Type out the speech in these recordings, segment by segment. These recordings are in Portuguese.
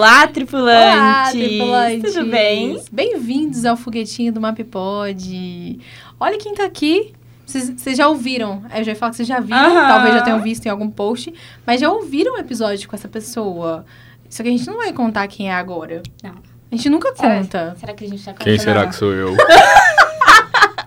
Olá, tripulantes! Olá, tripulantes! Tudo bem? Bem-vindos ao foguetinho do Mappod. Olha quem tá aqui. Vocês já ouviram, eu já ia falar que vocês já viram, Aham. talvez já tenham visto em algum post, mas já ouviram um episódio com essa pessoa. Só que a gente não vai contar quem é agora. Não. A gente nunca Será- conta. Será que a gente tá Quem será que sou eu?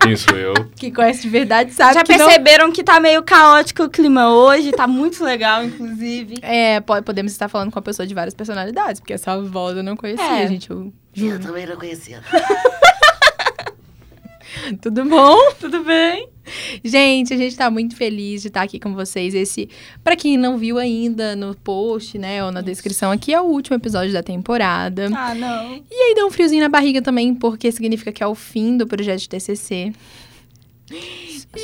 Quem sou eu? Quem conhece de verdade sabe Já que não... perceberam que tá meio caótico o clima hoje? Tá muito legal, inclusive. É, pode, podemos estar falando com uma pessoa de várias personalidades, porque essa voz eu não conhecia, É. gente. Eu Eu também não conhecia. Tudo bom? Tudo bem? Gente, a gente tá muito feliz de estar aqui com vocês. Esse, pra quem não viu ainda no post, né, ou na descrição aqui, é o último episódio da temporada. Ah, não. E aí dá um friozinho na barriga também, porque significa que é o fim do projeto de TCC.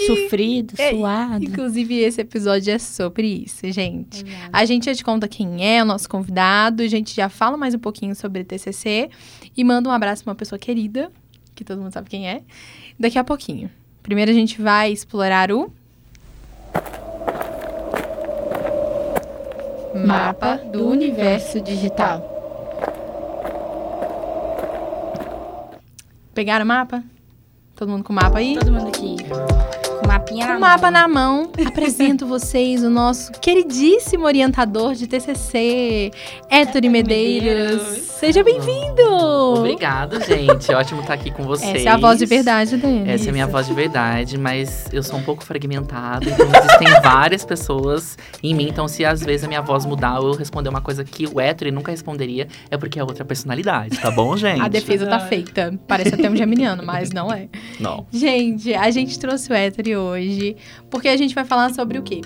Sofrido, É, suado. Inclusive, esse episódio é sobre isso, gente. A gente já te conta quem é o nosso convidado, a gente já fala mais um pouquinho sobre TCC e manda um abraço pra uma pessoa querida, que todo mundo sabe quem é, daqui a pouquinho. Primeiro a gente vai explorar o Mapa do Universo Digital. Pegaram o mapa? Todo mundo com o mapa aí? Todo mundo aqui. Com mapinha na Com o mapa mão. na mão, apresento vocês o nosso queridíssimo orientador de TCC, Héctor Medeiros. Medeiros. Seja bem-vindo! Obrigado, gente. Ótimo estar aqui com vocês. Essa é a voz de verdade dele. Essa é a minha voz de verdade, mas eu sou um pouco fragmentada, então existem várias pessoas em mim. Então, se às vezes a minha voz mudar ou eu responder uma coisa que o hétero nunca responderia, é porque é outra personalidade, tá bom, gente? A defesa tá feita. Parece até um geminiano, mas não é. Não. Gente, a gente trouxe o Héctor hoje porque a gente vai falar sobre o quê?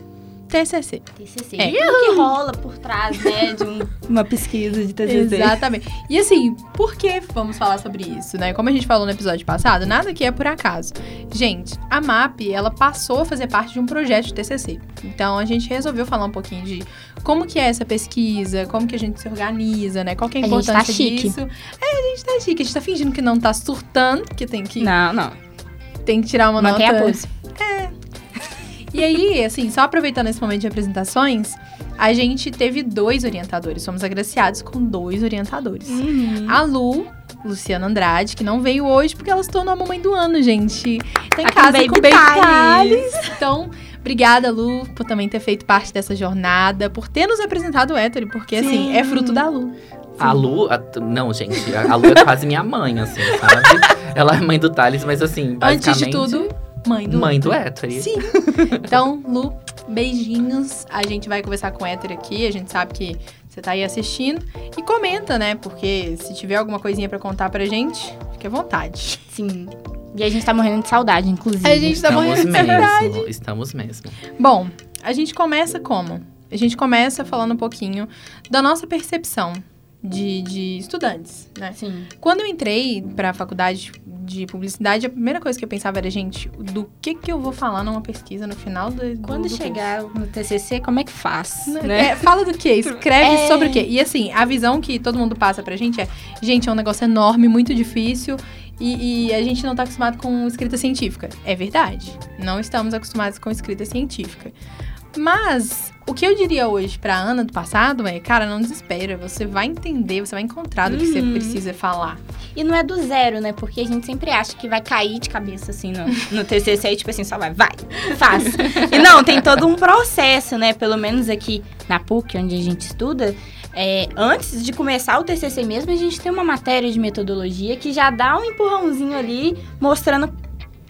TCC. TCC. É. Tudo que rola por trás, né, de um- uma pesquisa de TCC. Exatamente. E assim, por que vamos falar sobre isso, né? Como a gente falou no episódio passado, nada aqui é por acaso. Gente, a MAP, ela passou a fazer parte de um projeto de TCC. Então, a gente resolveu falar um pouquinho de como que é essa pesquisa, como que a gente se organiza, né? Qual que é a A gente tá importância chique. disso. É, a gente tá chique. A gente tá fingindo que não tá surtando, que tem que, Não, não. tem que tirar uma Mantém nota... a pose. E aí, assim, só aproveitando esse momento de apresentações, a gente teve dois orientadores. Fomos agraciados com dois orientadores. Uhum. A Lu, Luciana Andrade, que não veio hoje porque ela se tornou a mamãe do ano, gente. Tá em casa com o Baby Thales. Então, obrigada, Lu, por também ter feito parte dessa jornada, por ter nos apresentado o Hétero, porque, assim, Sim. é fruto da Lu. A Lu. a- não, gente. A a Lu é quase minha mãe, assim, sabe? Ela é mãe do Thales, mas assim, Antes de basicamente. tudo, mãe do Mãe do Hétero. Sim. Então, Lu, beijinhos. A gente vai conversar com o Hétero aqui. A gente sabe que você tá aí assistindo. E comenta, né? Porque se tiver alguma coisinha pra contar pra gente, fique à vontade. Sim. E a gente tá morrendo de saudade, inclusive. A gente tá Estamos morrendo de saudade. mesmo. Estamos mesmo. Bom, a gente começa como? A gente começa falando um pouquinho da nossa percepção de, de estudantes, né? Sim. Quando eu entrei pra faculdade de publicidade, a primeira coisa que eu pensava era, gente, do que que eu vou falar numa pesquisa no final do, do Quando do chegar no TCC, como é que faz, curso? né? É, fala do que? Escreve É. sobre o quê? E assim, a visão que todo mundo passa pra gente é, gente, é um negócio enorme, muito difícil. E, e a gente não tá acostumado com escrita científica. É verdade. Não estamos acostumados com escrita científica. Mas o que eu diria hoje pra Ana do passado é, cara, não desespera. Você vai entender, você vai encontrar do que você Uhum. precisa falar. E não é do zero, né? Porque a gente sempre acha que vai cair de cabeça, assim, no, no TCC. E, tipo assim, só vai, vai, faz. e não, tem todo um processo, né? Pelo menos aqui na PUC, onde a gente estuda. é, antes de começar o TCC mesmo, a gente tem uma matéria de metodologia que já dá um empurrãozinho ali, mostrando,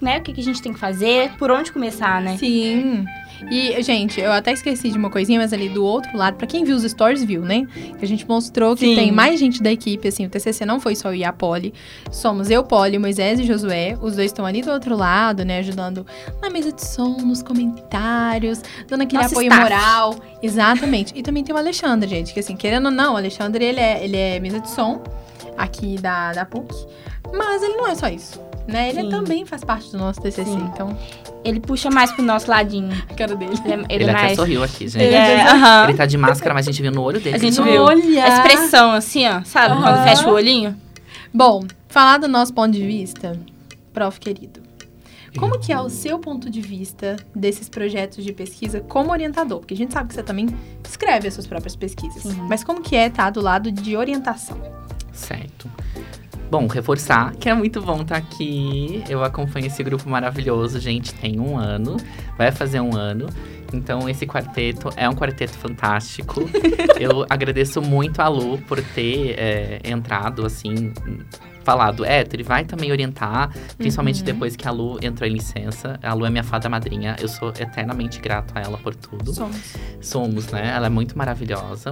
né? O que, que a gente tem que fazer, por onde começar, né? Sim. E, gente, eu até esqueci de uma coisinha, mas ali do outro lado, pra quem viu os stories, viu, né? Que a gente mostrou que Sim. tem mais gente da equipe, assim, o TCC não foi só eu e a Poli. Somos eu, Poli, Moisés e Josué. Os dois estão ali do outro lado, né? Ajudando na mesa de som, nos comentários, dando aquele Nosso apoio staff. moral. Exatamente. E também tem o Alexandre, gente, que assim, querendo ou não, o Alexandre, ele é, ele é mesa de som aqui da, da PUC. Mas ele não é só isso. Né? Ele Sim. também faz parte do nosso TCC, Sim. então, Ele puxa mais pro nosso ladinho. a cara dele. Ele, é- ele Ele, é até mais... sorriu aqui, gente. Ele Ele, é, aham. tá de máscara, mas a gente viu no olho dele. A gente ele viu. A expressão, assim, ó. Sabe? Quando Aham. fecha o olhinho. Bom, falar do nosso ponto de vista, prof querido. Como que é o seu ponto de vista desses projetos de pesquisa como orientador? Porque a gente sabe que você também escreve as suas próprias pesquisas. Sim. Mas como que é estar do lado de orientação? Certo. Bom, reforçar que é muito bom estar aqui. Eu acompanho esse grupo maravilhoso, gente, tem um ano, vai fazer um ano. Então, esse quarteto é um quarteto fantástico. Eu agradeço muito a Lu por ter é, entrado, assim, falado, é, ele vai também orientar, principalmente Uhum. depois que a Lu entrou em licença. A Lu é minha fada madrinha, eu sou eternamente grato a ela por tudo. Somos. Somos, né? Ela é muito maravilhosa.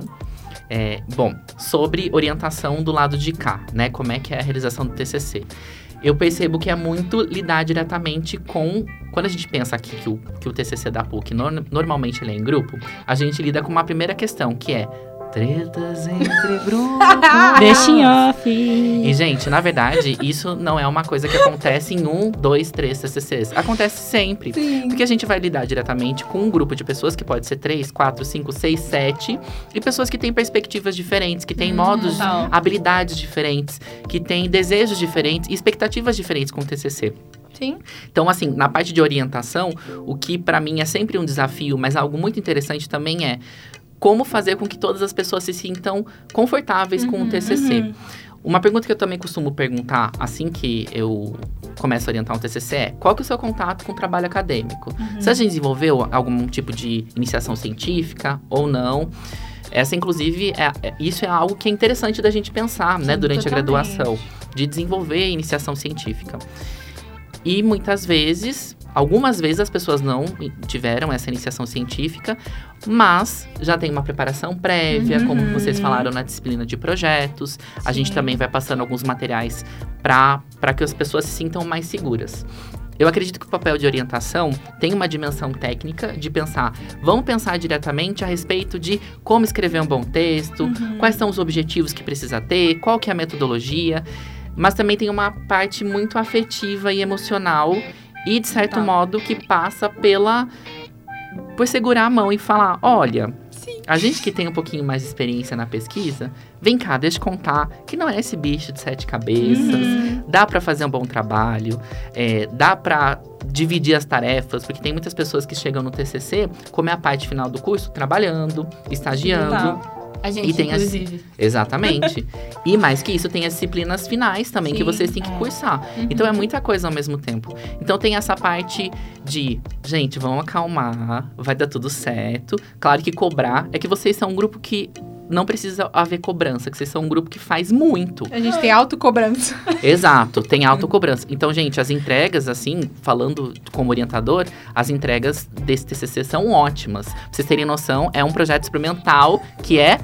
É, bom, sobre orientação do lado de cá, né? Como é que é a realização do TCC? Eu percebo que é muito lidar diretamente com... Quando a gente pensa aqui que o, que o TCC da PUC, nor- normalmente ele é em grupo, a gente lida com uma primeira questão, que é... Tretas entre grupos. Deixa em off. E, gente, na verdade, isso não é uma coisa que acontece em um, dois, três TCCs. Acontece sempre. Sim. Porque a gente vai lidar diretamente com um grupo de pessoas que pode ser três, quatro, cinco, seis, sete. E pessoas que têm perspectivas diferentes, que têm modos, total. habilidades diferentes, que têm desejos diferentes e expectativas diferentes com o TCC. Sim. Então, assim, na parte de orientação, o que pra mim é sempre um desafio, mas algo muito interessante também é como fazer com que todas as pessoas se sintam confortáveis com o TCC. Uhum. Uma pergunta que eu também costumo perguntar assim que eu começo a orientar um TCC é: qual que é o seu contato com o trabalho acadêmico? Você já desenvolveu algum tipo de iniciação científica ou não? Essa, inclusive, é, é- isso é algo que é interessante da gente pensar, né, Sim, durante totalmente. a graduação, de desenvolver iniciação científica. E muitas vezes, algumas vezes as pessoas não tiveram essa iniciação científica, mas já tem uma preparação prévia, como Uhum. vocês falaram na disciplina de projetos. A gente Sim. também vai passando alguns materiais para que as pessoas se sintam mais seguras. Eu acredito que o papel de orientação tem uma dimensão técnica de pensar, vamos pensar diretamente a respeito de como escrever um bom texto, quais são os objetivos que precisa ter, qual que é a metodologia, mas também tem uma parte muito afetiva e emocional e de certo Tá. modo que passa pela por segurar a mão e falar, olha, a gente que tem um pouquinho mais de experiência na pesquisa, vem cá, deixa eu contar que não é esse bicho de sete cabeças, Uhum. dá pra fazer um bom trabalho, é, dá pra dividir as tarefas, porque tem muitas pessoas que chegam no TCC, como é a parte final do curso, trabalhando, estagiando. Total. A gente, E tem as- inclusive. Exatamente. e mais que isso, tem as disciplinas finais também que Sim, vocês têm que é. cursar. Uhum. Então é muita coisa ao mesmo tempo. Então tem essa parte de, gente, vamos acalmar, vai dar tudo certo. Claro que cobrar é que vocês são um grupo que não precisa haver cobrança, que vocês são um grupo que faz muito. A gente tem autocobrança. Exato, tem autocobrança. Então, gente, as entregas, assim, falando como orientador, as entregas desse TCC são ótimas. Pra vocês terem noção, é um projeto experimental que é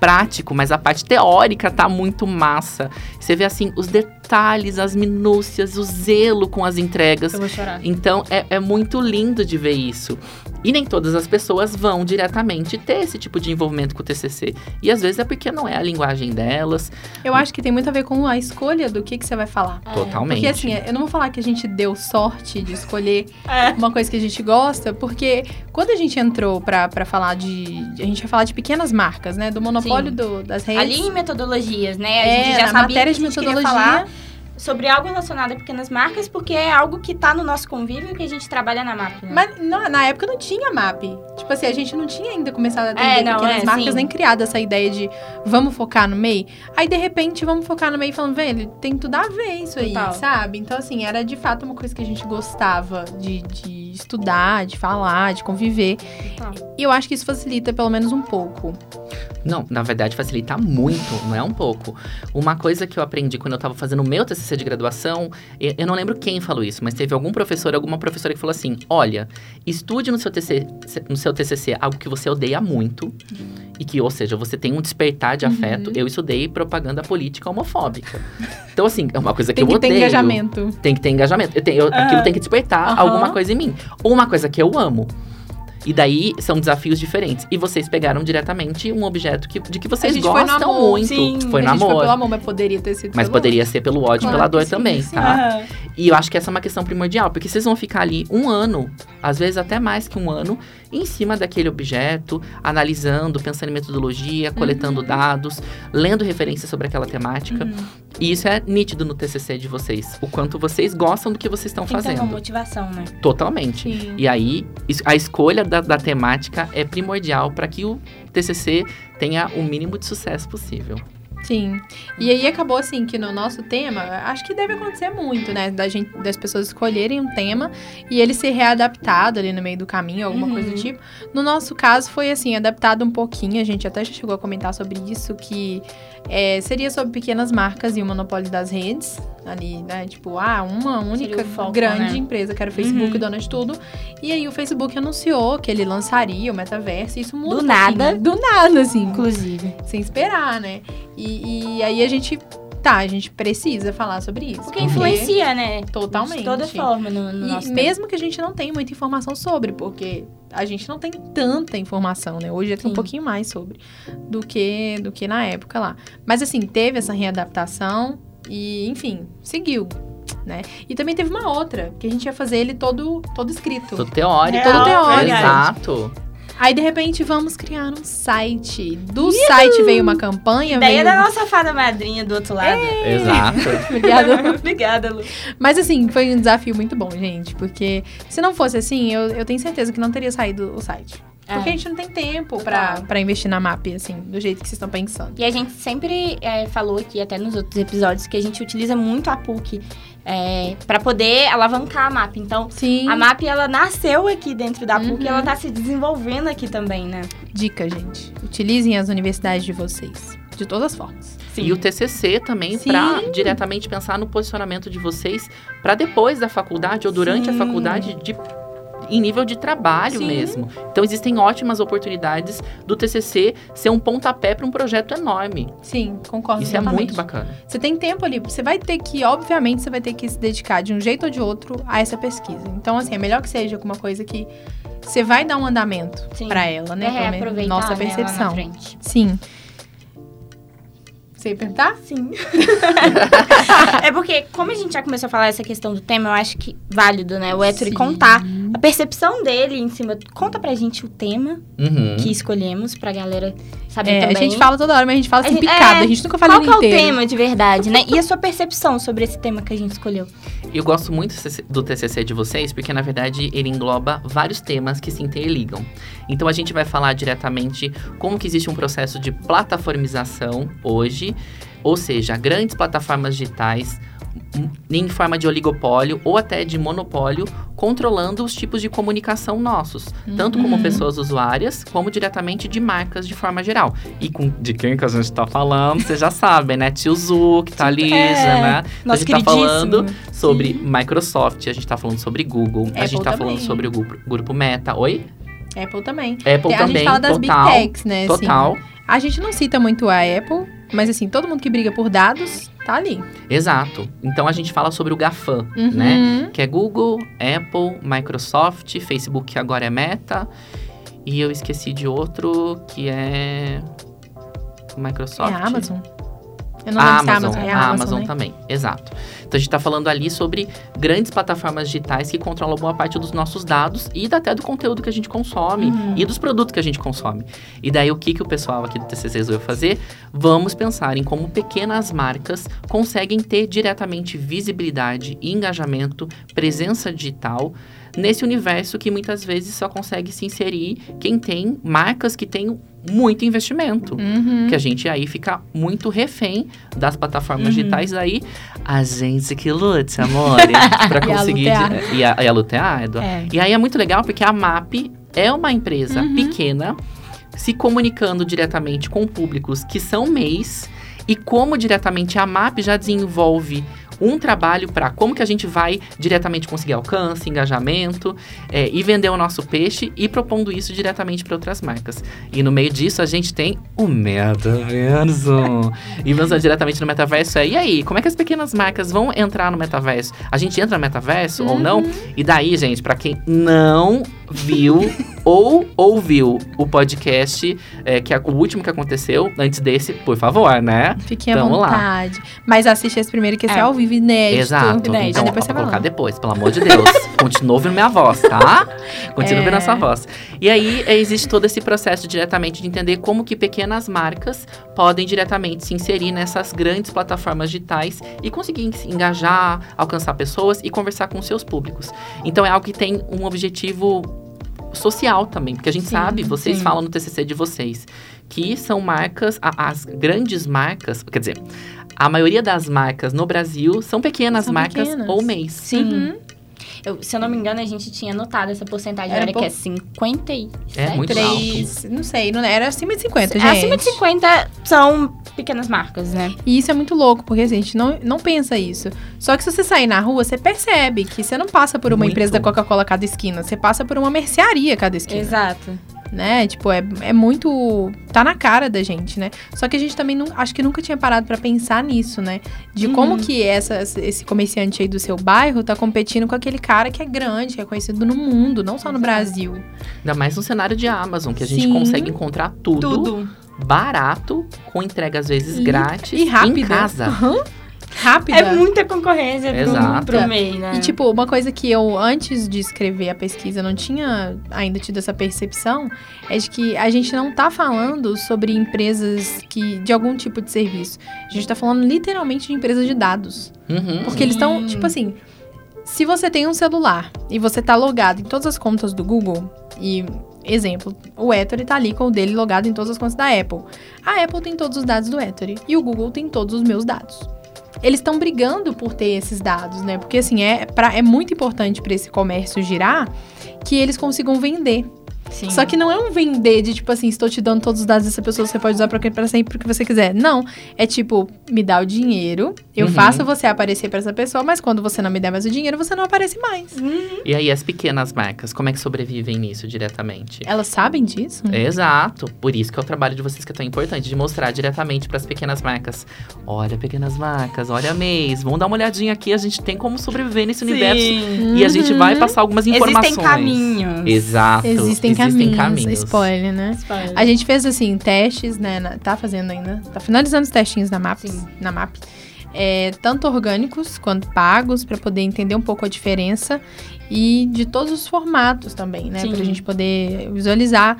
prático, mas a parte teórica tá muito massa. Você vê, assim, os detalhes, as minúcias, o zelo com as entregas. Eu vou chorar. Então, é, é muito lindo de ver isso. E nem todas as pessoas vão diretamente ter esse tipo de envolvimento com o TCC. E às vezes é porque não é a linguagem delas. Eu acho que tem muito a ver com a escolha do que, que você vai falar. Totalmente. Porque assim, eu não vou falar que a gente deu sorte de escolher É. uma coisa que a gente gosta, porque quando a gente entrou pra, pra falar de. A gente ia falar de pequenas marcas, né? Do monopólio do- das redes. Ali em metodologias, né? A é, gente já na sabia matéria que de a gente queria metodologia. falar sobre algo relacionado a pequenas marcas, porque é algo que tá no nosso convívio que a gente trabalha na MAP. Né? Mas não, na época não tinha MAP. Tipo assim, a gente não tinha ainda começado a atender É, não, pequenas é, marcas, sim. nem criado essa ideia de vamos focar no MEI. Aí, de repente, vamos focar no MEI falando, velho, tem tudo a ver isso aí, Total. sabe? Então, assim, era de fato uma coisa que a gente gostava de, de estudar, de falar, de conviver. E eu acho que isso facilita pelo menos um pouco. Não, na verdade facilita muito, não é um pouco. Uma coisa que eu aprendi quando eu tava fazendo o meu TCC de graduação, e- eu não lembro quem falou isso, mas teve algum professor, alguma professora que falou assim: "Olha, estude no seu TCC, no seu TCC algo que você odeia muito e que, ou seja, você tem um despertar de afeto. Eu estudei propaganda política homofóbica. Então assim, é uma coisa que Tem eu que ter odeio. engajamento. Tem que ter engajamento. Eu tenho, eu- Aquilo tem que despertar Aham. alguma coisa em mim. Ou uma coisa que eu amo. E daí são desafios diferentes. E vocês pegaram diretamente um objeto que, de que vocês A gente foi no gostam amor, muito. sim. Foi no a gente foi amor. pelo amor, mas poderia ter sido Mas poderia ser pelo ódio e Claro pela dor sim, também, sim. tá? Aham. E eu acho que essa é uma questão primordial, porque vocês vão ficar ali um ano, às vezes até mais que um ano, em cima daquele objeto, analisando, pensando em metodologia, coletando Uhum. dados, lendo referências sobre aquela temática. Uhum. E isso é nítido no TCC de vocês, o quanto vocês gostam do que vocês estão Tem que ter uma fazendo. motivação, né? Totalmente. Sim. E aí, a escolha da, da temática é primordial para que o TCC tenha o mínimo de sucesso possível. Sim. E aí acabou assim que no nosso tema, acho que deve acontecer muito, né? Da gente, das pessoas escolherem um tema e ele ser readaptado ali no meio do caminho, alguma Uhum. coisa do tipo. No nosso caso, foi assim, adaptado um pouquinho. A gente até já chegou a comentar sobre isso, que é, seria sobre pequenas marcas e o monopólio das redes. Ali, né? Tipo, ah, uma única foco, grande né? empresa, que era o Facebook, Uhum. dona de tudo. E aí o Facebook anunciou que ele lançaria o metaverso. E isso muda Do nada. né? Do nada, assim Inclusive. sem esperar, né? E, e aí a gente, tá, a gente precisa falar sobre isso. Porque influencia, né? Totalmente. De toda forma no, no E mesmo que a gente não tenha muita informação sobre, porque a gente não tem tanta informação, né? Hoje já tem um pouquinho mais sobre do que do que na época lá. Mas assim, teve essa readaptação e, enfim, seguiu, né? E também teve uma outra, que a gente ia fazer ele todo todo escrito. Todo teórico. Real, Todo teórico. Exato. Aí de repente vamos criar um site. Do site veio uma campanha, Ideia veio da nossa fada madrinha do outro lado. Exato. Obrigada. Obrigada, Lu. Mas assim, foi um desafio muito bom, gente. Porque se não fosse assim, eu, eu tenho certeza que não teria saído o site. Porque É. a gente não tem tempo pra, Total. pra investir na MAP, assim, do jeito que vocês estão pensando. E a gente sempre é, falou aqui, até nos outros episódios, que a gente utiliza muito a PUC é, para poder alavancar a MAP. Então, Sim. a MAP, ela nasceu aqui dentro da PUC Uhum. e ela tá se desenvolvendo aqui também, né? Dica, gente. Utilizem as universidades de vocês. De todas as formas. E o TCC também Sim. para diretamente pensar no posicionamento de vocês para depois da faculdade ou durante a Sim. faculdade de em nível de trabalho Sim. mesmo. Então existem ótimas oportunidades do TCC ser um pontapé para um projeto enorme. Sim, concordo Isso é exatamente. muito bacana. Você tem tempo ali, você vai ter que, obviamente, você vai ter que se dedicar de um jeito ou de outro a essa pesquisa. Então, assim, é melhor que seja alguma coisa que você vai dar um andamento pra ela, né? É, reaproveitar, nossa né, lá na percepção. frente. Sim. Você ia perguntar? Sim. é porque, como a gente já começou a falar essa questão do tema, eu acho que válido, né? O Sim. contar a percepção dele em cima. Conta pra gente o tema Uhum. que escolhemos pra galera saber É, também. a gente fala toda hora, mas a gente fala A assim, gente- picado. é, a gente nunca fala Qual que é o inteiro. tema de verdade, né? E a sua percepção sobre esse tema que a gente escolheu? Eu gosto muito do TCC de vocês, porque na verdade ele engloba vários temas que se interligam. Então a gente vai falar diretamente como que existe um processo de plataformização hoje, ou seja, grandes plataformas digitais em forma de oligopólio ou até de monopólio, controlando os tipos de comunicação nossos, tanto como Uhum. pessoas usuárias, como diretamente de marcas de forma geral. E com de quem que a gente tá falando, vocês já sabem, né? Tio Zu, que tá ali, É, né? a gente tá falando sobre Microsoft, a gente tá falando sobre Google, a Apple gente tá também. falando sobre o grupo, grupo Meta. Oi? Apple também. Apple Tem- a também, gente fala das total. Big Techs, né? assim. Total. A gente não cita muito a Apple, mas assim, todo mundo que briga por dados tá ali. Exato. Então a gente fala sobre o GAFAM, Uhum. né? Que é Google, Apple, Microsoft, Facebook que agora é Meta. E eu esqueci de outro que é. Microsoft. É a Amazon. Eu não a se é a Amazon, Amazon. É a a Amazon, Amazon, né? também, exato. Então a gente está falando ali sobre grandes plataformas digitais que controlam boa parte dos nossos dados e até do conteúdo que a gente consome Uhum. e dos produtos que a gente consome. E daí o que, que o pessoal aqui do TCC resolveu fazer? Vamos pensar em como pequenas marcas conseguem ter diretamente visibilidade, engajamento, presença digital nesse universo que muitas vezes só consegue se inserir quem tem marcas que têm muito investimento Uhum. que a gente aí fica muito refém das plataformas Uhum. digitais aí. A gente que lute, amor, pra E a conseguir... E a, e a lutear. É. E aí é muito legal porque a MAP é uma empresa Uhum. pequena se comunicando diretamente com públicos que são MEIs e como diretamente a MAP já desenvolve um trabalho para como que a gente vai diretamente conseguir alcance, engajamento é, e vender o nosso peixe e propondo isso diretamente para outras marcas. E no meio disso a gente tem o metaverso. e pensando diretamente no metaverso é, e aí, como é que as pequenas marcas vão entrar no metaverso? A gente entra no metaverso ou não? E daí, gente, para quem não viu ou ouviu o podcast, é, que é o último que aconteceu, antes desse, por favor, né? Fiquem à Tamo lá. vontade. Mas assiste esse primeiro que esse é, É. ao vivo inédito. Exato. Inédito. Então, depois você vai colocar lá. depois, pelo amor de Deus. Continua ouvindo minha voz, tá? Continua É. ouvindo essa voz. E aí, é, existe todo esse processo diretamente de entender como que pequenas marcas podem diretamente se inserir nessas grandes plataformas digitais e conseguir se engajar, alcançar pessoas e conversar com seus públicos. Então, é algo que tem um objetivo social também, porque a gente Sim, sabe, vocês sim. falam no TCC de vocês, que são marcas, a- as grandes marcas, quer dizer, a maioria das marcas no Brasil são pequenas São marcas pequenas. ou mês. Sim. Uhum. Eu- se eu não me engano, a gente tinha notado essa porcentagem. Era Era, pou- que é 57? É muito Três, não sei, não era acima de 50, gente. Acima de 50 são pequenas marcas, né? E isso é muito louco, porque assim, a gente não, não pensa isso. Só que se você sair na rua, você percebe que você não passa por uma Muito. empresa da Coca-Cola a cada esquina, você passa por uma mercearia a cada esquina. Exato. Né? Tipo, é, é muito. tá na cara da gente, né? Só que a gente também não, acho que nunca tinha parado pra pensar nisso, né? De Uhum. como que essa, esse comerciante aí do seu bairro tá competindo com aquele cara que é grande, que é conhecido no mundo, não só no. Brasil. Ainda mais no cenário de Amazon, que a gente Sim. consegue encontrar tudo, Tudo. barato, com entrega às vezes E- grátis, e rápida. em casa. Aham. Rápida. É muita concorrência Exato. pro, pro MEI, né? E, tipo, uma coisa que eu, antes de escrever a pesquisa, não tinha ainda tido essa percepção, é de que a gente não tá falando sobre empresas que de algum tipo de serviço. A gente tá falando literalmente de empresas de dados. Uhum. Porque eles estão, tipo assim, se você tem um celular e você tá logado em todas as contas do Google, e, exemplo, o Ettore tá ali com o dele logado em todas as contas da Apple. A Apple tem todos os dados do Ettore e o Google tem todos os meus dados. Eles estão brigando por ter esses dados, né? Porque assim, é, pra, é muito importante para esse comércio girar que eles consigam vender. Sim. Só que não é um vender de tipo assim, estou te dando todos os dados dessa pessoa, você pode usar pra sempre o que você quiser. Não. É tipo, me dá o dinheiro, eu Uhum. faço você aparecer pra essa pessoa, mas quando você não me der mais o dinheiro, você não aparece mais. E aí as pequenas marcas, como é que sobrevivem nisso diretamente? Elas sabem disso? Exato. Por isso que é o trabalho de vocês que é tão importante, de mostrar diretamente para as pequenas marcas. Olha, pequenas marcas, olha mês, vamos dar uma olhadinha aqui, a gente tem como sobreviver nesse universo. Sim. E a gente vai Uhum. passar algumas informações. Existem caminhos. Exato. Existem, caminhos, Spoiler, né? Spoiler. A gente fez, assim, testes, né? tá fazendo ainda. Tá finalizando os testinhos na MAP. Sim. Na MAP. É, tanto orgânicos quanto pagos, pra poder entender um pouco a diferença. E de todos os formatos também, né? Sim. Pra gente poder visualizar.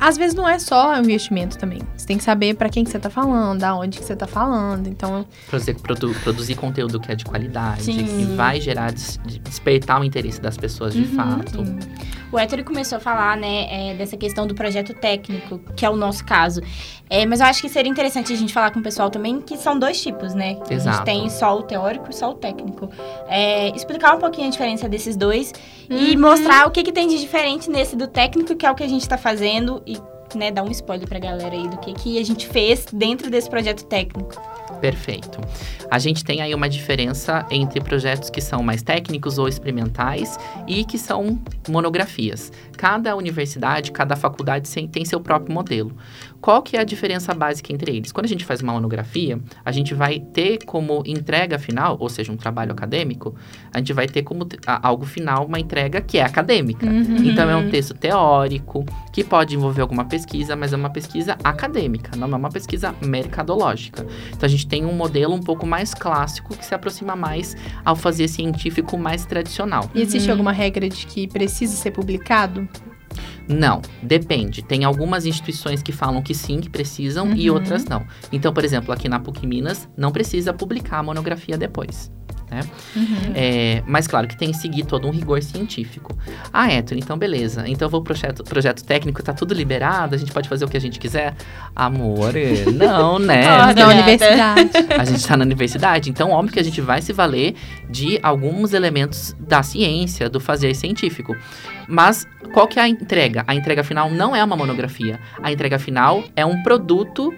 Às vezes não é só o investimento também. Você tem que saber pra quem que você tá falando, aonde que você tá falando. Então, Produzir, produ- produzir conteúdo que é de qualidade, Sim. que vai gerar, des- despertar o interesse das pessoas de Uhum. fato. Sim. O Héctor começou a falar, né, é, dessa questão do projeto técnico, que é o nosso caso. É, mas eu acho que seria interessante a gente falar com o pessoal também, que são dois tipos, né? A Exato. gente tem só o teórico e só o técnico. É, explicar um pouquinho a diferença desses dois e Uhum. mostrar o que, que tem de diferente nesse do técnico, que é o que a gente tá fazendo, e né, dar um spoiler pra galera aí do que, que a gente fez dentro desse projeto técnico. Perfeito. A gente tem aí uma diferença entre projetos que são mais técnicos ou experimentais e que são monografias. Cada universidade, cada faculdade tem seu próprio modelo. Qual que é a diferença básica entre eles? Quando a gente faz uma monografia, a gente vai ter como entrega final, ou seja, um trabalho acadêmico, a gente vai ter como algo final uma entrega que é acadêmica. Uhum. Então é um texto teórico que pode envolver alguma pesquisa, mas é uma pesquisa acadêmica, não é uma pesquisa mercadológica. Então a gente tem um modelo um pouco mais clássico que se aproxima mais ao fazer científico mais tradicional. E existe Uhum. alguma regra de que precisa ser publicado? Não, depende. Tem algumas instituições que falam que sim, que precisam, e Uhum. outras não. Então, por exemplo, aqui na PUC Minas, não precisa publicar a monografia depois. Uhum. É, mas claro que tem que seguir todo um rigor científico. Ah, Héctor, então beleza. Então vou pro projeto, projeto técnico, tá tudo liberado, a gente pode fazer o que a gente quiser. Amor, não, né? Ah, gata. universidade. A gente tá na universidade, então óbvio que a gente vai se valer de alguns elementos da ciência, do fazer científico. Mas qual que é a entrega? A entrega final não é uma monografia. A entrega final é um produto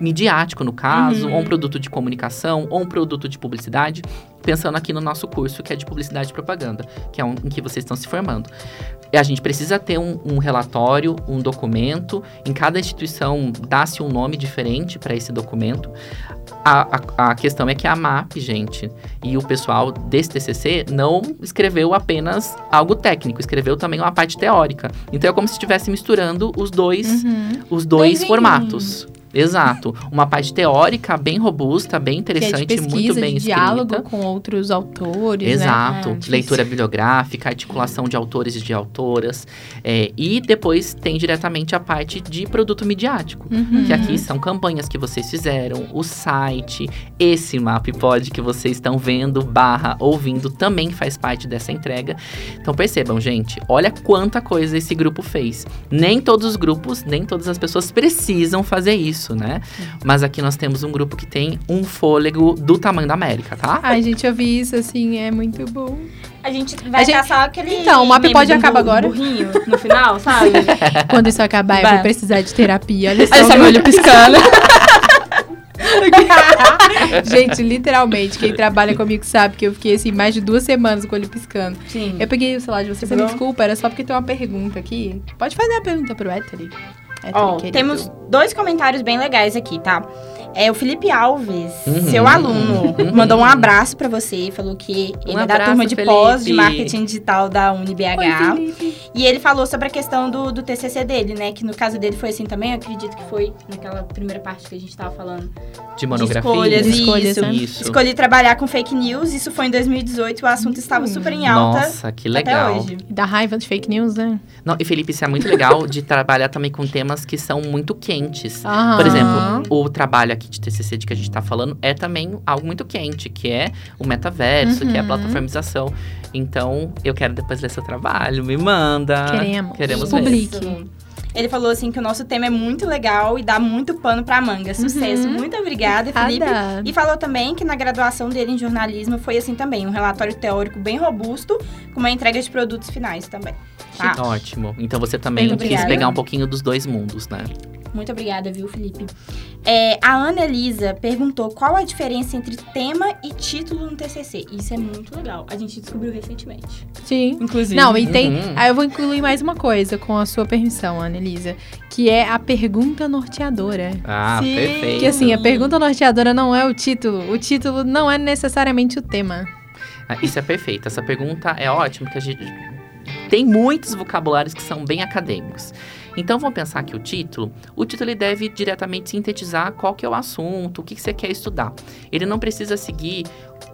midiático, no caso, Uhum. ou um produto de comunicação, ou um produto de publicidade, pensando aqui no nosso curso, que é de publicidade e propaganda, que é um em que vocês estão se formando. E a gente precisa ter um, um relatório, um documento, em cada instituição dá-se um nome diferente para esse documento. a, a, a questão é que a MAP, gente, e o pessoal desse TCC não escreveu apenas algo técnico, escreveu também uma parte teórica. Então é como se estivesse misturando os dois, Uhum. os dois formatos. Exato. Uma parte teórica bem robusta, bem é interessante, muito pesquisa, bem de escrita. diálogo com outros autores, né? Exato. Ah, difícil. Leitura bibliográfica, articulação de autores e de autoras. É, e depois tem diretamente a parte de produto midiático. Uhum. Que aqui são campanhas que vocês fizeram, o site, esse MapPod que vocês estão vendo, barra, ouvindo, também faz parte dessa entrega. Então percebam, gente, olha quanta coisa esse grupo fez. Nem todos os grupos, nem todas as pessoas precisam fazer isso, né? Mas aqui nós temos um grupo que tem um fôlego do tamanho da América, tá? Ai, gente, eu vi isso, assim, é muito bom. A gente vai A gente- só aquele. Então, o mapa pode acabar agora. burrinho no final, sabe? Quando isso acabar, eu vou precisar de terapia. Olha só, Olha só meu olho piscando. Gente, literalmente, quem trabalha comigo sabe que eu fiquei assim mais de duas semanas com o olho piscando. Sim. Eu peguei o celular de você, você me desculpa, era só porque tem uma pergunta aqui. Pode fazer a pergunta pro Ettore. Ó, querido. temos dois comentários bem legais aqui, tá? É o Felipe Alves, Uhum. seu aluno, Uhum. mandou um abraço pra você, falou que ele Um é da abraço, turma de Felipe. pós de marketing digital da Oi, UniBH. Felipe. E ele falou sobre a questão do, do TCC dele, né? Que no caso dele foi assim também, eu acredito que foi naquela primeira parte que a gente tava falando. De monografia. De escolhas, De escolhas, isso. né? Isso. Escolhi trabalhar com fake news, isso foi em 2018, o assunto estava super em alta Nossa, que até legal. hoje. Dá raiva de fake news, né? Não, e Felipe, isso é muito legal de trabalhar também com temas que são muito quentes. Por exemplo, o trabalho aqui de TCC de que a gente tá falando é também algo muito quente, que é o metaverso, que é a Uhum. plataformização. Então, eu quero depois ler seu trabalho, me manda. Queremos. Queremos ver. Publique. Isso. Ele falou assim que o nosso tema é muito legal e dá muito pano pra manga. Sucesso. Uhum. Muito obrigada, Felipe. E falou também que na graduação dele em jornalismo foi assim também, um relatório teórico bem robusto, com uma entrega de produtos finais também. Tá? Ótimo. Então você também Muito quis obrigada. pegar um pouquinho dos dois mundos, né? Muito obrigada, viu, Felipe? É, a Ana Elisa perguntou qual a diferença entre tema e título no TCC. Isso é muito legal. A gente descobriu recentemente. Sim. Inclusive. Não, e tem. Uhum. Aí eu vou incluir mais uma coisa, com a sua permissão, Annelisa, que é a pergunta norteadora. Ah, Sim. perfeito. Que assim, a pergunta norteadora não é o título, o título não é necessariamente o tema. Ah, Isso é perfeito. Essa pergunta é ótima, porque a gente tem muitos vocabulários que são bem acadêmicos. Então vamos pensar que o título, o título ele deve diretamente sintetizar qual que é o assunto, o que, que você quer estudar. Ele não precisa seguir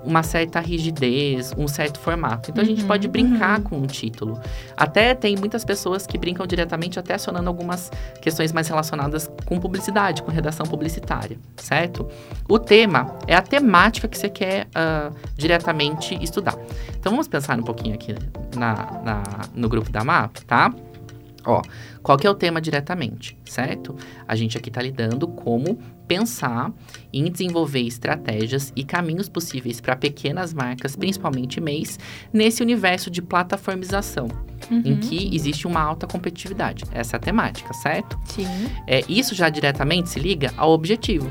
uma certa rigidez, um certo formato. Então a gente Uhum, pode brincar com o título. Até tem muitas pessoas que brincam diretamente, até acionando algumas questões mais relacionadas com publicidade, com redação publicitária, certo? O tema é a temática que você quer ah, diretamente estudar. Então vamos pensar um pouquinho aqui na, na- no grupo da MAP, tá? Ó, qual que é o tema diretamente, certo? A gente aqui tá lidando como pensar em desenvolver estratégias e caminhos possíveis para pequenas marcas, principalmente MEIs, nesse universo de plataformização, em Uhum. que existe uma alta competitividade. Essa é a temática, certo? Sim. É, isso já diretamente se liga ao objetivo,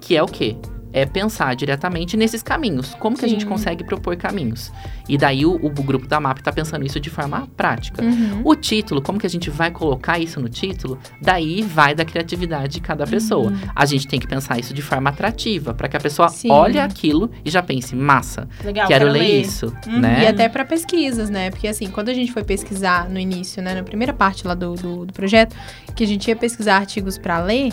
que é o quê? É pensar diretamente nesses caminhos. Como que a gente Sim. consegue propor caminhos? E daí o, o grupo da MAP tá pensando isso de forma prática. Uhum. O título, como que a gente vai colocar isso no título? Daí vai da criatividade de cada pessoa. A gente tem que pensar isso de forma atrativa, para que a pessoa Sim. olhe aquilo e já pense, massa, Legal, quero, ler, isso, Uhum. né? E até para pesquisas, né? Porque assim, quando a gente foi pesquisar no início, né, na primeira parte lá do, do, do projeto, que a gente ia pesquisar artigos para ler,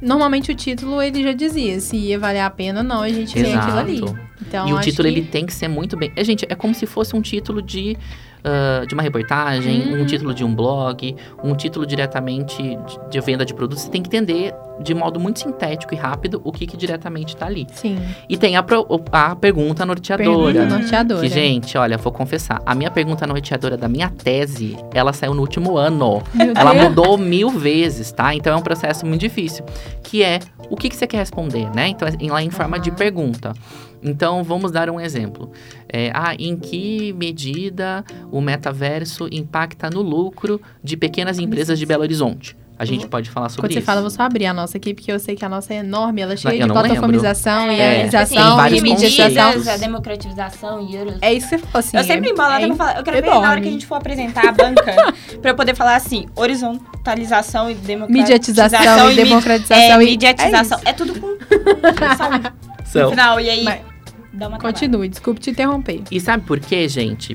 normalmente o título ele já dizia se ia valer a pena ou não, a gente lê aquilo ali. Exato. Então, e o título que- ele tem que ser muito bem. É, gente, é como se fosse um título de, ah, de uma reportagem, Uhum. um título de um blog, um título diretamente de, de venda de produtos. Você tem que entender de modo muito sintético e rápido o que, que diretamente tá ali. Sim. E tem a, pro- a pergunta norteadora. Pergunta norteadora. Que, gente, olha, vou confessar. A minha pergunta norteadora da minha tese, ela saiu no último ano. Meu Ela Deus. mudou mil vezes, tá? Então é um processo muito difícil. Que é o que, que você quer responder, né? Então, é em- forma de Aham. pergunta. Então, vamos dar um exemplo. É, ah, em que medida o metaverso impacta no lucro de pequenas empresas de Belo Horizonte? A gente pode falar sobre Quando você isso. fala, eu vou só abrir a nossa aqui, porque eu sei que a nossa é enorme, ela é cheia eu de plataformização e É, realização tem vários e mediatização. conceitos. a democratização e euros. É isso que você falou assim. Eu sempre embolo até é pra falar. Eu quero ver na hora que a gente for apresentar a banca, pra eu poder falar assim, horizontalização e democratização. Mediatização e mi- democratização É, e- mediatização. é É, tudo com São. no final. E aí, Mas- dá uma Continue, desculpe te interromper. E sabe por quê, gente?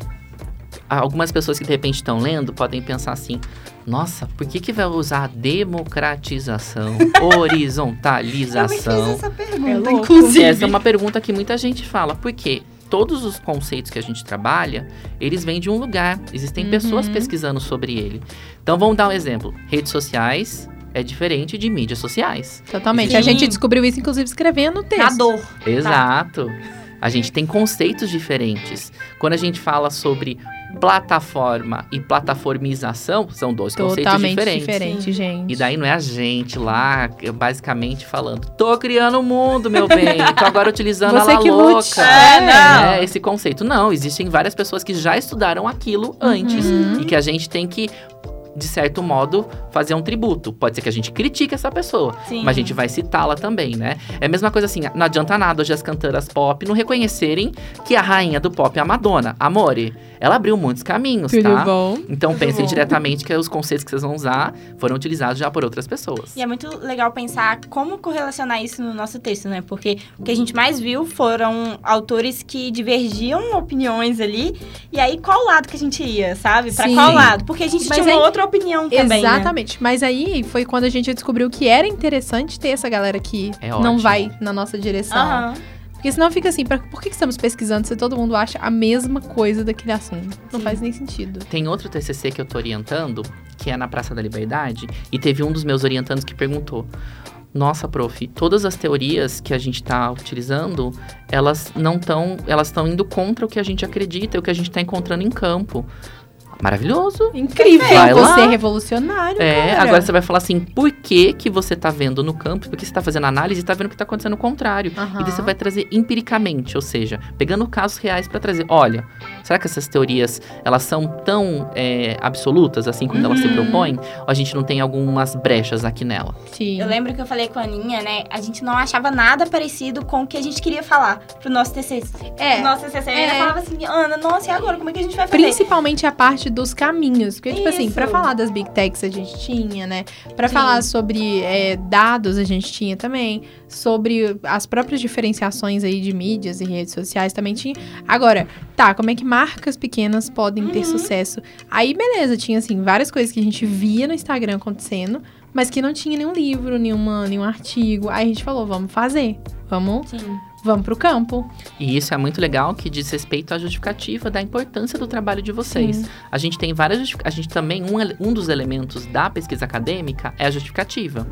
Algumas pessoas que de repente estão lendo podem pensar assim: nossa, por que, que vai usar democratização, horizontalização? essa É pergunta, louco. inclusive. Essa é uma pergunta que muita gente fala. Por quê? Todos os conceitos que a gente trabalha, eles vêm de um lugar. Existem Uhum. pessoas pesquisando sobre ele. Então vamos dar um exemplo. Redes sociais é diferente de mídias sociais. Totalmente. Sim. A gente descobriu isso, inclusive, escrevendo o texto. Na dor. Exato. A gente tem conceitos diferentes. Quando a gente fala sobre plataforma e plataformização, são dois conceitos Totalmente diferentes. diferente, gente. E daí não é a gente lá, basicamente falando, tô criando o mundo, meu bem, tô agora utilizando Você a la que louca. É, não. É, esse conceito. Não, existem várias pessoas que já estudaram aquilo antes Uhum. e que a gente tem que, de certo modo, fazer um tributo. Pode ser que a gente critique essa pessoa, Sim. mas a gente vai citá-la também, né? É a mesma coisa assim, não adianta nada hoje as cantoras pop não reconhecerem que a rainha do pop é a Madonna. Amore, ela abriu muitos caminhos, Tudo tá? bom? Então Tudo pensem bom. diretamente que os conceitos que vocês vão usar foram utilizados já por outras pessoas. E é muito legal pensar como correlacionar isso no nosso texto, né? Porque o que a gente mais viu foram autores que divergiam opiniões ali. E aí, qual lado que a gente ia, sabe? Pra Sim. qual lado? Porque a gente Mas tinha uma aí- outra opinião também, né? Exatamente. Mas aí foi quando a gente descobriu que era interessante ter essa galera que É não ótimo. vai na nossa direção. Aham. Porque senão fica assim, pra, por que que estamos pesquisando se todo mundo acha a mesma coisa daquele assunto? Não Sim. faz nem sentido. Tem outro TCC que eu tô orientando, que é na Praça da Liberdade, e teve um dos meus orientandos que perguntou: Nossa, prof, todas as teorias que a gente está utilizando, elas não estão, elas estão indo contra o que a gente acredita e o que a gente está encontrando em campo. Maravilhoso. Incrível! Vai lá. Você é revolucionário, É, cara. agora você vai falar assim, por que que você tá vendo no campo, porque você tá fazendo análise e tá vendo o que tá acontecendo o contrário. Aham. E daí você vai trazer empiricamente, ou seja, pegando casos reais pra trazer, olha, será que essas teorias, elas são tão é, absolutas, assim, quando elas se Uhum. propõem? Ou a gente não tem algumas brechas aqui nela? Sim. Eu lembro que eu falei com a Aninha, né? A gente não achava nada parecido com o que a gente queria falar pro nosso TCC. É. O nosso TCC. É. Ela falava assim, Ana, nossa, e agora? Como é que a gente vai fazer? Principalmente a parte dos caminhos. Porque, tipo assim, Isso. pra falar das big techs a gente tinha, né? Pra Sim. falar sobre é, dados a gente tinha também. Sobre as próprias diferenciações aí de mídias e redes sociais também tinha. Agora, tá, como é que marcas pequenas podem ter Uhum. sucesso? Aí, beleza, tinha, assim, várias coisas que a gente via no Instagram acontecendo, mas que não tinha nenhum livro, nenhuma, nenhum artigo. Aí a gente falou, vamos fazer. Vamos, Sim. Vamos pro campo. E isso é muito legal que diz respeito à justificativa da importância do trabalho de vocês. Sim. A gente tem várias justific- A gente também, um, um dos elementos da pesquisa acadêmica é a justificativa.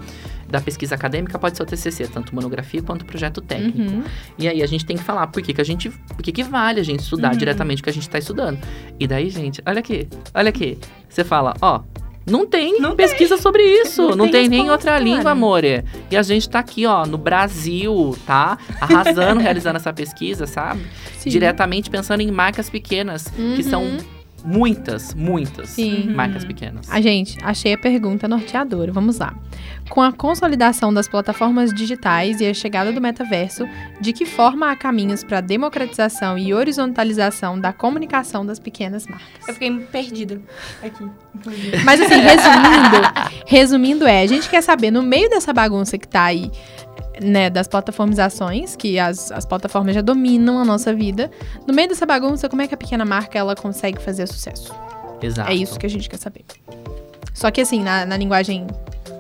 Da pesquisa acadêmica pode ser o TCC, tanto monografia quanto projeto técnico. Uhum. E aí a gente tem que falar por que, que a gente. Por que, que vale a gente estudar Uhum. diretamente o que a gente tá estudando. E daí, gente, olha aqui, olha aqui. Você fala, ó. Não tem Não pesquisa sobre isso. Não Não, tem tem, nem outra cara. língua, amore. E a gente tá aqui, ó, no Brasil, tá? Arrasando, realizando essa pesquisa, sabe? Sim. Diretamente pensando em marcas pequenas, que são Uhum. Muitas, muitas Sim. marcas pequenas. A gente, achei a pergunta norteadora. Vamos lá. Com a consolidação das plataformas digitais e a chegada do metaverso, de que forma há caminhos para a democratização e horizontalização da comunicação das pequenas marcas? Eu fiquei perdida aqui. Mas assim, resumindo, resumindo é, a gente quer saber no meio dessa bagunça que tá aí, né, das plataformizações, que as, as plataformas já dominam a nossa vida, no meio dessa bagunça, como é que a pequena marca ela consegue fazer sucesso? Exato. É isso que a gente quer saber. Só que assim, na, na linguagem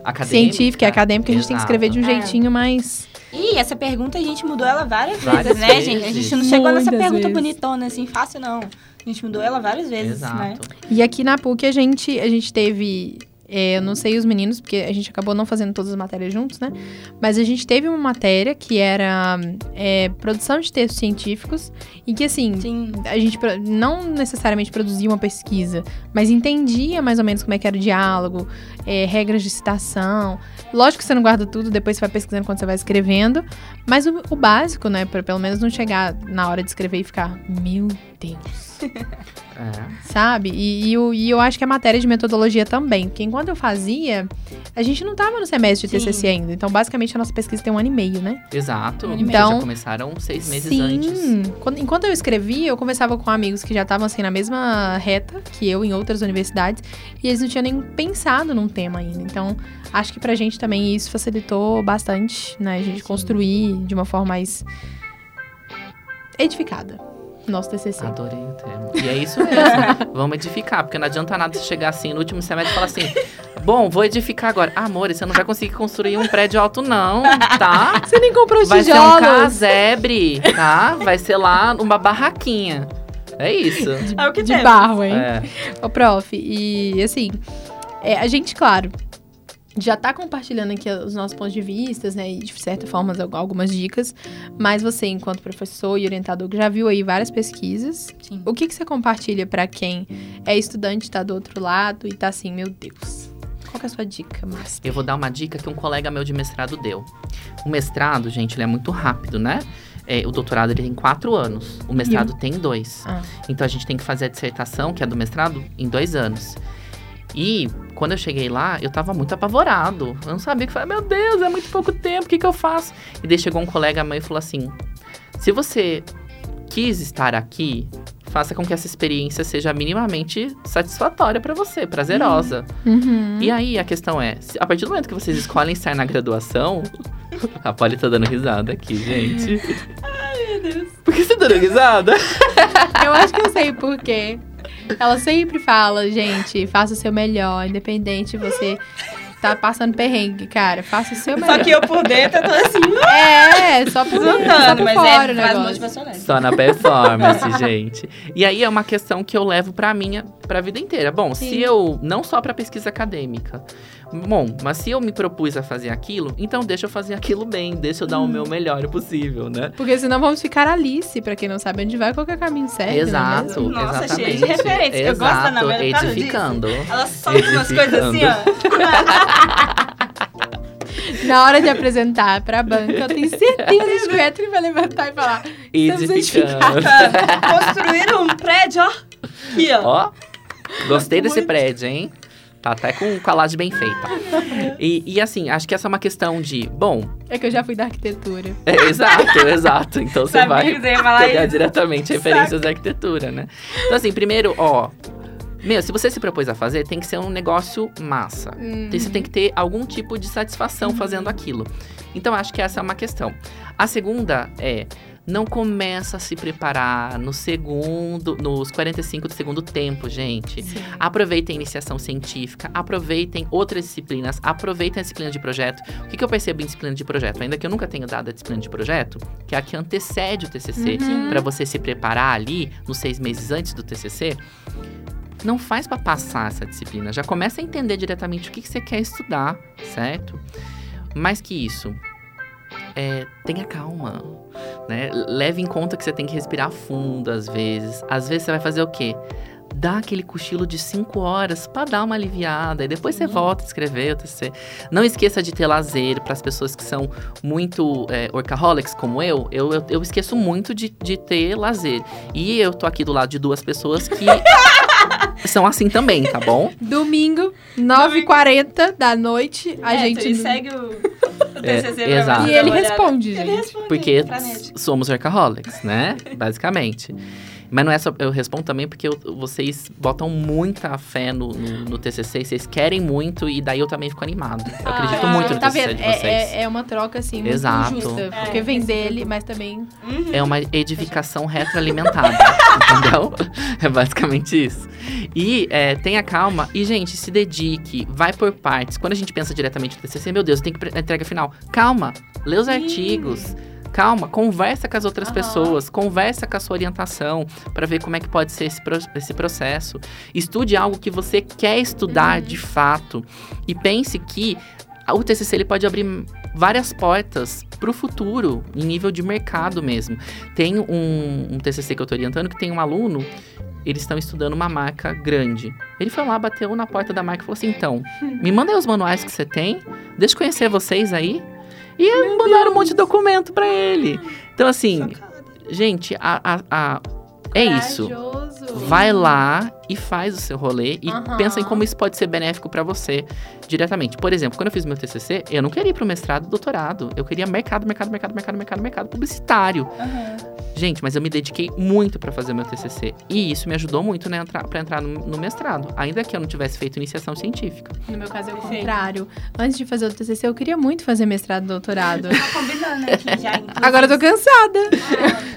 Acadêmica, científica e acadêmica, a gente tem que escrever de um jeitinho mais. E essa pergunta a gente mudou ela várias, Várias vezes, né, vezes. gente? A gente não chegou nessa Muitas pergunta vezes. bonitona, assim, fácil, não. A gente mudou ela várias vezes, Exato. né? E aqui na PUC a gente, a gente teve. É, eu não sei os meninos, porque a gente acabou não fazendo todas as matérias juntos, né? Mas a gente teve uma matéria que era é, produção de textos científicos e que, assim, Sim. a gente não necessariamente produzia uma pesquisa, mas entendia mais ou menos como é que era o diálogo, é, regras de citação. Lógico que você não guarda tudo, depois você vai pesquisando quando você vai escrevendo, mas o, o básico, né, para pelo menos não chegar na hora de escrever e ficar, meu Deus. É. Sabe? E, e, eu, e eu acho que a matéria de metodologia também. Porque enquanto eu fazia, a gente não tava no semestre de Sim. TCC ainda. Então, basicamente, a nossa pesquisa tem um ano e meio, né? Exato. Então- Vocês já começaram seis meses antes. Sim. Quando- enquanto eu escrevia, eu conversava com amigos que já estavam assim na mesma reta que eu em outras universidades e eles não tinham nem pensado num tema ainda. Então, acho que pra gente também isso facilitou bastante, né? A gente construir de uma forma mais edificada nosso TCC. Adorei o termo. E é isso mesmo. Vamos edificar, porque não adianta nada você chegar assim no último semestre e falar assim: Bom, vou edificar agora. Amor, você não vai conseguir construir um prédio alto, não, tá? Você nem comprou os Vai ser um tijolos. casebre, tá? Vai ser lá uma barraquinha. É isso. É o que de temos. barro, hein? É. Ô, prof, e assim, é, a gente, claro, já tá compartilhando aqui os nossos pontos de vista, né? E de certa forma al- algumas dicas. Mas você, enquanto professor e orientador, já viu aí várias pesquisas. Sim. O que, que você compartilha pra quem é estudante, tá do outro lado e tá assim, meu Deus. Qual é a sua dica, Master? Eu vou dar uma dica que um colega meu de mestrado deu. O mestrado, gente, ele é muito rápido, né? É, o doutorado ele tem quatro anos. O mestrado tem dois. Ah. Então a gente tem que fazer a dissertação, que é do mestrado, em dois anos. E quando eu cheguei lá, eu tava muito apavorado. Eu não sabia o que fazer. Meu Deus, é muito pouco tempo, o que, que eu faço? E daí chegou um colega meu e falou assim: se você quis estar aqui, faça com que essa experiência seja minimamente satisfatória pra você, prazerosa. Uhum. E aí a questão é, a partir do momento que vocês escolhem estar na graduação, a Polly tá dando risada aqui, gente. Ai, meu Deus. Por que você tá dando risada? Eu acho que eu sei por quê. Ela sempre fala, gente, faça o seu melhor, independente você tá passando perrengue, cara, faça o seu melhor. Só que eu por dentro eu tô assim, É, só por, dentro, só por mas fora é negócio. motivacionais. Só na performance, gente. E aí é uma questão que eu levo pra minha, pra vida inteira. Bom, Sim. se eu não só pra pesquisa acadêmica. Bom, mas se eu me propus a fazer aquilo, então deixa eu fazer aquilo bem, deixa eu dar o meu melhor possível, né? Porque senão vamos ficar Alice, pra quem não sabe onde vai, qual que é o caminho certo. não é Exato, mesmo? Nossa, exatamente. cheia de referência. Eu gosto da Exato, causa edificando. Ela solta umas coisas assim, ó. Na hora de apresentar pra banca, eu tenho certeza que o Etri vai levantar e falar. Edificando. Construir um prédio, ó. Aqui, ó. Ó, gostei desse Muito. prédio, hein? Tá até com, com a laje bem feita. E, e assim, acho que essa é uma questão de, bom, É que eu já fui da arquitetura. é, exato, exato. Então você vai pegar diretamente referências da arquitetura, né? Então assim, primeiro, ó, meu, se você se propôs a fazer, tem que ser um negócio massa. Hum. Então, Você tem que ter algum tipo de satisfação fazendo aquilo. Então, acho que essa é uma questão. A segunda é. Não começa a se preparar no segundo, nos 45 do segundo tempo, gente. Sim. Aproveitem a iniciação científica, aproveitem outras disciplinas, aproveitem a disciplina de projeto. O que, que eu percebo em disciplina de projeto? Ainda que eu nunca tenha dado a disciplina de projeto, que é a que antecede o TCC, Uhum. para você se preparar ali, nos seis meses antes do TCC, não faz para passar essa disciplina. Já começa a entender diretamente o que, que você quer estudar, certo? Mais que isso, é, tenha calma, né? Leve em conta que você tem que respirar fundo às vezes. Às vezes você vai fazer o quê? Dá aquele cochilo de 5 horas para dar uma aliviada e depois você volta a escrever. Não esqueça de ter lazer para as pessoas que são muito é, workaholics como eu, eu. Eu, eu esqueço muito de, de ter lazer. E eu tô aqui do lado de duas pessoas que são assim também, tá bom? Domingo, 9h40 da noite, a É, gente. E segue o, o É, TCC pra exato. E ele responde, Ele gente. responde Porque somos workaholics, né? Basicamente. Mas não é só. Eu respondo também porque eu- vocês botam muita fé no, no, no TCC, vocês querem muito e daí eu também fico animado. Eu acredito Ah, muito no tá TCC vendo? de É, vocês. é, é uma troca, assim, muito Exato. justa. É, Porque vem esse dele, mas também. Uhum. É uma edificação retroalimentada, entendeu? É basicamente isso. E é, tenha calma e, gente, se dedique, vai por partes. Quando a gente pensa diretamente no TCC, meu Deus, tem que entrega final. Calma, lê os artigos. Calma, conversa com as outras Aham. pessoas, conversa com a sua orientação para ver como é que pode ser esse, pro- esse processo. Estude algo que você quer estudar de fato e pense que o TCC ele pode abrir várias portas para o futuro, em nível de mercado mesmo. Tem um, um TCC que eu estou orientando que tem um aluno, eles estão estudando uma marca grande. Ele foi lá, bateu na porta da marca e falou assim: então, me manda aí os manuais que você tem, deixa eu conhecer vocês aí. E mandaram um monte de documento para ele. Então, assim, Chocada. gente, a, a- a- É isso. Vai lá e faz o seu rolê e Aham. pensa em como isso pode ser benéfico pra você diretamente. Por exemplo, quando eu fiz meu TCC, eu não queria ir pro mestrado, doutorado. Eu queria mercado, mercado, mercado, mercado, mercado, mercado publicitário. Gente, mas eu me dediquei muito pra fazer meu TCC e isso me ajudou muito né, entrar, para entrar no, no mestrado, ainda que eu não tivesse feito iniciação científica. No meu caso é o Perfeito. contrário. Antes de fazer o TCC, eu queria muito fazer mestrado e doutorado. Tá combinando aqui já. inclusive. Agora eu tô cansada.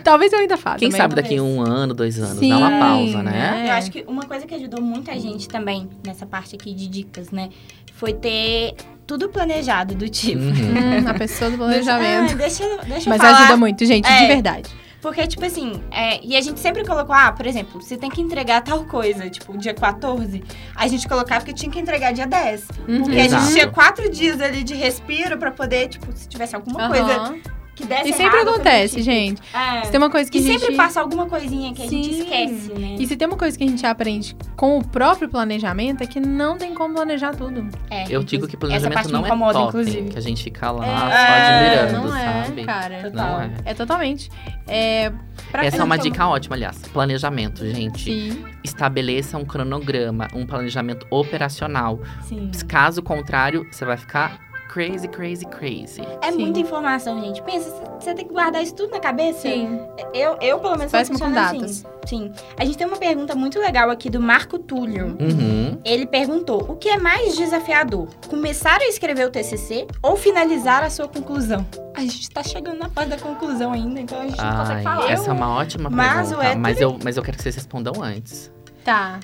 Talvez eu ainda faça. Quem sabe daqui um ano, dois anos, Sim, dá uma pausa, né? É. Eu acho que uma coisa que ajudou muita gente também nessa parte aqui de dicas, né? Foi ter tudo planejado do tipo. Uhum. Hum, a pessoa do planejamento. Ah, deixa, deixa Mas eu falar. ajuda muito, gente, de É. verdade. Porque, tipo assim, é, e a gente sempre colocou, ah, por exemplo, você tem que entregar tal coisa, tipo, dia 14, a gente colocava que tinha que entregar dia 10. Uhum. Porque a Exato. gente tinha quatro dias ali de respiro pra poder, tipo, se tivesse alguma coisa Aham. Que desse E sempre errado, acontece, tipo, gente. É. Se tem uma coisa que E a gente... sempre passa alguma coisinha que a gente Sim. esquece, né? E se tem uma coisa que a gente aprende com o próprio planejamento é que não tem como planejar tudo. É, Eu digo que planejamento não me é incomoda, top, inclusive. que a gente fica lá É, só admirando, não é, sabe? cara. Total. Não é. É totalmente. É, pra Essa é uma quem- dica ótima, aliás. Planejamento, gente. Sim. Estabeleça um cronograma, um planejamento operacional. Sim. Caso contrário, você vai ficar crazy, crazy, crazy. É Sim. muita informação, gente. Pensa, você- tem que guardar isso tudo na cabeça. Sim. Eu, eu pelo menos, Péssimo com datas. assim. Sim. A gente tem uma pergunta muito legal aqui do Marco Túlio. Uhum. Ele perguntou: o que é mais desafiador? Começar a escrever o TCC ou finalizar a sua conclusão? A gente tá chegando na parte da conclusão ainda, então a gente não consegue Ai, falar. essa é uma ótima Mas o pergunta. hétero- Mas, eu, mas eu quero que vocês respondam antes. Tá.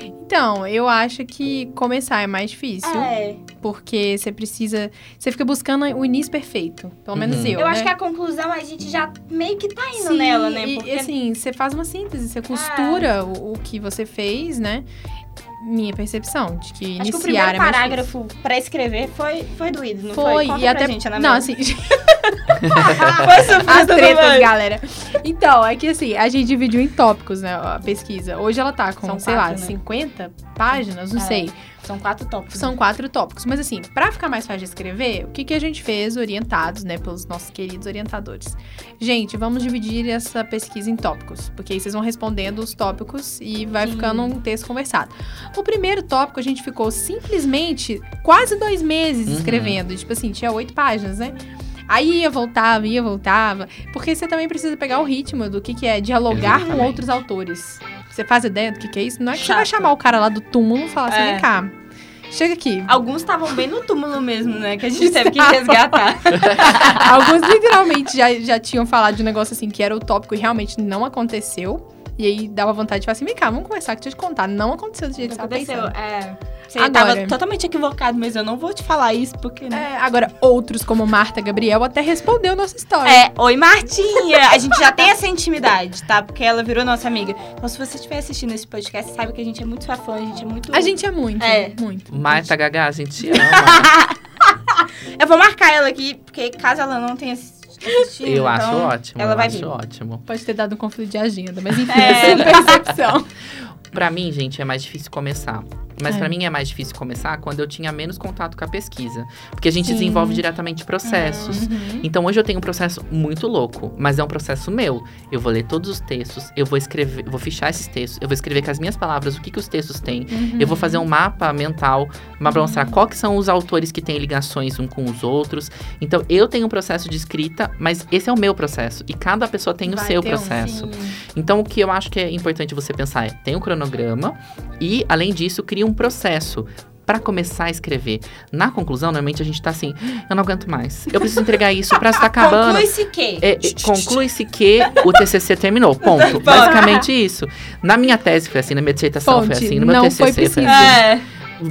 Então, eu acho que começar é mais difícil. É, Porque você precisa. Você fica buscando o início perfeito. Pelo menos Uhum. eu. eu né? acho que a conclusão a gente já meio que tá indo Sim, nela, né? E, Porque assim, você faz uma síntese, você costura o, o que você fez, né? Minha percepção de que acho que o iniciar primeiro é mais parágrafo pra escrever foi, foi doído, não foi? Foi, Conta e pra até. gente, Ana não, assim, as tretas, galera. Então, é que assim, a gente dividiu em tópicos, né? A pesquisa. Hoje ela tá com, São sei quatro, lá, né? 50 páginas, não É. sei. São quatro tópicos. São quatro tópicos. Mas assim, pra ficar mais fácil de escrever, o que, que a gente fez, orientados, né, pelos nossos queridos orientadores? Gente, vamos dividir essa pesquisa em tópicos. Porque aí vocês vão respondendo os tópicos e vai Sim. ficando um texto conversado. O primeiro tópico, a gente ficou simplesmente quase dois meses Uhum. escrevendo. Tipo assim, tinha oito páginas, né? Aí ia, voltava, ia, voltava. Porque você também precisa pegar o ritmo do que, que é dialogar com Exatamente. outros autores. Você faz ideia do que, que é isso? Não é que você vai Chato. chamar o cara lá do túmulo e falar assim, É. vem cá, chega aqui. Alguns estavam bem no túmulo mesmo, né? Que a gente teve que resgatar. Alguns literalmente já, já tinham falado de um negócio assim que era utópico e realmente não aconteceu. E aí dava vontade de falar assim, vem cá, vamos conversar, que deixa eu te contar. Não aconteceu do jeito que você Aconteceu, tava pensando. é. Você Agora- tava totalmente equivocado, mas eu não vou te falar isso porque. Né? É, agora, outros, como Marta Gabriel, até respondeu nossa história. É, oi Martinha! A gente já tem essa intimidade, tá? Porque ela virou nossa amiga. Então, se você estiver assistindo esse podcast, sabe que a gente é muito sua fã, a gente é muito. A gente é muito, É. muito. Marta Gagá, a gente ama. Eu vou marcar ela aqui, porque caso ela não tenha assi- assistido. eu acho então, ótimo. Ela eu vai acho vir. ótimo. Pode ter dado um conflito de agenda, mas enfim, É. é percepção. Pra mim, gente, é mais difícil começar. Mas É. pra mim é mais difícil começar quando eu tinha menos contato com a pesquisa. Porque a gente Sim. desenvolve diretamente processos. Uhum. Então hoje eu tenho um processo muito louco, mas é um processo meu. Eu vou ler todos os textos, eu vou escrever, vou fichar esses textos, eu vou escrever com as minhas palavras o que, que os textos têm. Uhum. Eu vou fazer um mapa mental, uma pra mostrar qual que são os autores que têm ligações um com os outros. Então eu tenho um processo de escrita, mas esse é o meu processo e cada pessoa tem o Vai seu ter um, processo. Sim. Então, o que eu acho que é importante você pensar é: tem um cronograma e, além disso, cria um processo. Pra começar a escrever. Na conclusão, normalmente a gente tá assim, eu não aguento mais. Eu preciso entregar isso, prazo tá acabando. Conclui-se que. É, é, Conclui-se que o TCC terminou. Ponto. Basicamente isso. Na minha tese foi assim, na minha dissertação foi assim, no meu não TCC foi foi assim. É,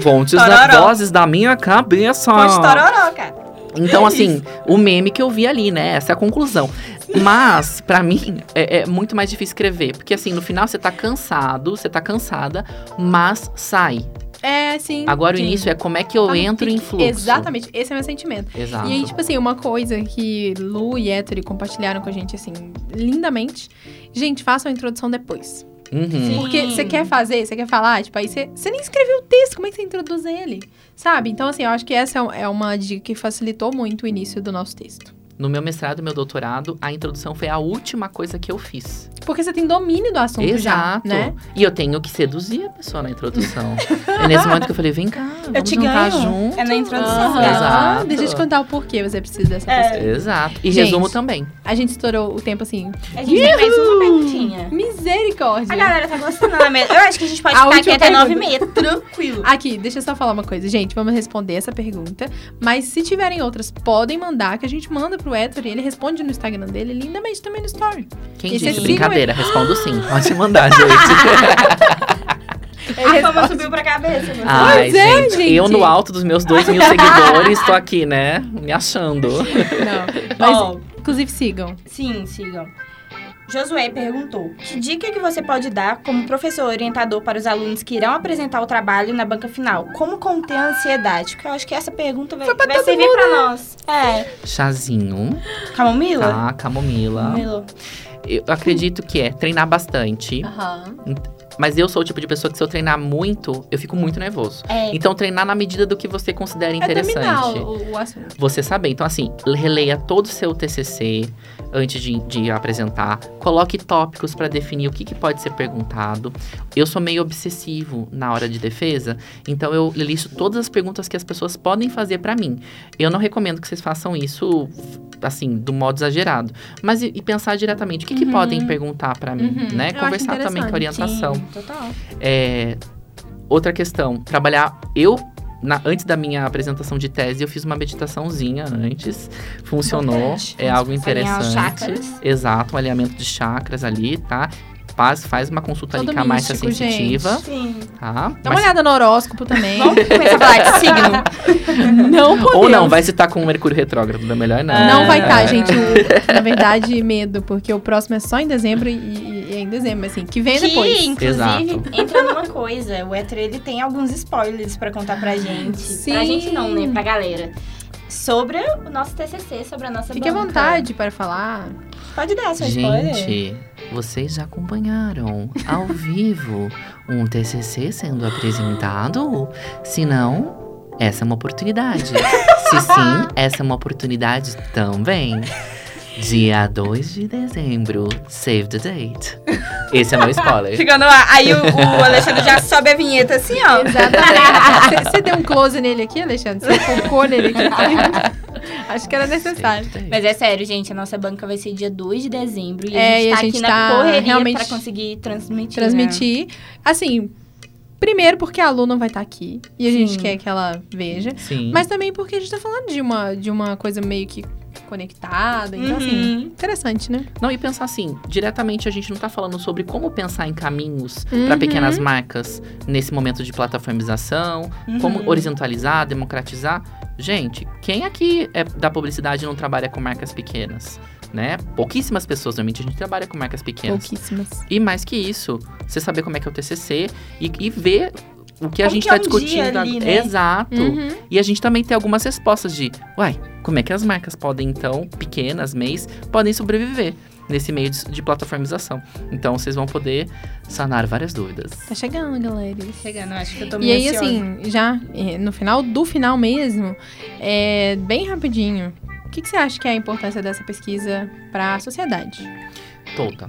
Fontes da vozes da minha cabeça. fonte tororó, cara. Então, assim, o meme que eu vi ali, né? Essa é a conclusão. Mas, pra mim, é, é muito mais difícil escrever. Porque, assim, no final você tá cansado, você tá cansada, mas sai. É, sim. Agora o sim. início é como é que eu no entro em fluxo. Exatamente, esse é o meu sentimento. Exato. E aí, tipo assim, uma coisa que Lu e Ettore compartilharam com a gente, assim, lindamente. Gente, façam a introdução depois. Uhum. Porque você quer fazer, você quer falar, tipo, aí você, você nem escreveu o texto, como é que você introduz ele? Sabe? Então, assim, eu acho que essa é uma dica que facilitou muito o início do nosso texto. No meu mestrado e meu doutorado, a introdução foi a última coisa que eu fiz. Porque você tem domínio do assunto Exato. já, né? E eu tenho que seduzir a pessoa na introdução. é nesse momento que eu falei, vem cá, vamos Eu te jantar ganho. junto. É na introdução, gata. Exato. Deixa eu te contar o porquê você precisa dessa É. pessoa. Exato. E Gente. resumo também. A gente estourou o tempo assim. A gente tem mais uma perguntinha. Misericórdia. A galera tá gostando, não é mesmo? Eu acho que a gente pode A ficar aqui até nove e meia, tranquilo. Aqui, deixa eu só falar uma coisa. Gente, vamos responder essa pergunta. Mas se tiverem outras, podem mandar, que a gente manda pro Héctor e ele responde no Instagram dele, lindamente também no story. Quem E disse? sigam Brincadeira, respondo sim. Pode mandar, gente. A fama subiu pra cabeça. Você. Ai, é, gente, gente. eu no alto dos meus dois mil seguidores, tô aqui, né? Me achando. Não. Mas, Ó, inclusive, sigam. sim, sigam. Josué perguntou: Que dica que você pode dar como professor orientador para os alunos que irão apresentar o trabalho na banca final? Como conter a ansiedade? Porque eu acho que essa pergunta vai, vai servir pra nós. É. Chazinho, Camomila? tá? Camomila. Camomila. Eu acredito que é treinar bastante. Aham. Mas eu sou o tipo de pessoa que se eu treinar muito, eu fico muito nervoso. É. Então, treinar na medida do que você considera É interessante. o, o assunto. você saber. Então, assim, releia todo o seu TCC antes de, de apresentar. Coloque tópicos para definir o que, que pode ser perguntado. Eu sou meio obsessivo na hora de defesa, então eu listo todas as perguntas que as pessoas podem fazer para mim. Eu não recomendo que vocês façam isso, assim, do modo exagerado. Mas e, e pensar diretamente, o que, que Uhum. podem perguntar para mim, Uhum. né? Eu Conversar também com orientação. Sim, total. É, outra questão, trabalhar. Eu, na- antes da minha apresentação de tese, eu fiz uma meditaçãozinha antes. Funcionou. Importante. É algo interessante. chakras. Exato, um alinhamento de chakras ali, tá? Faz, faz uma consulta ali Todo com a Márcia Sensitiva, Sim. tá? Dá uma Mas- olhada no horóscopo também. Vamos começar a falar de signo? não podemos. ou não, vai citar com o Mercúrio retrógrado, é melhor não. Não vai estar, É. gente. O- na verdade, medo, porque o próximo é só em dezembro e, e- é em dezembro, assim, que vem Que, depois. inclusive, Exato. entra numa coisa. O Hétero, ele tem alguns spoilers pra contar pra gente. Sim. Pra gente não, né? Pra galera. Sobre o nosso TCC, sobre a nossa Fique à banca. vontade para falar. Pode dar seu spoiler. Vocês já acompanharam ao vivo um TCC sendo apresentado? Se não, essa é uma oportunidade. Se sim, essa é uma oportunidade também. Dia 2 de dezembro, save the date. Esse é meu spoiler. Ficando lá. Aí o, o Alexandre já sobe a vinheta assim, ó. Exatamente. Você- Você deu um close nele aqui, Alexandre? Você focou nele aqui? Acho que era necessário. Mas é sério, gente, a nossa banca vai ser dia 2 de dezembro. E É, a gente tá a gente aqui tá na correria realmente pra conseguir transmitir. né? Transmitir. Assim, primeiro porque a Lu não vai estar aqui. E a gente Sim. quer que ela veja. Sim. Mas também porque a gente tá falando de uma, de uma coisa meio que conectada. Então, assim, Uhum. interessante, né? Não, e pensar assim, diretamente a gente não tá falando sobre como pensar em caminhos Uhum. para pequenas marcas nesse momento de plataformização, como Uhum. horizontalizar, democratizar. Gente, quem aqui é da publicidade não trabalha com marcas pequenas? Né? Pouquíssimas pessoas, normalmente a gente trabalha com marcas pequenas. Pouquíssimas. E mais que isso, você saber como é que é o TCC e, e ver o que a Como gente que é está um discutindo. ali, né? Exato. Uhum. E a gente também tem algumas respostas de, uai, como é que as marcas podem, então, pequenas, MEIs, podem sobreviver nesse meio de, de plataformização. Então, vocês vão poder sanar várias dúvidas. Tá chegando, galera. Chegando, acho que eu tô E meio aí, ansiosa. assim, já no final do final mesmo, é, bem rapidinho, o que, que você acha que é a importância dessa pesquisa para a sociedade? Toda.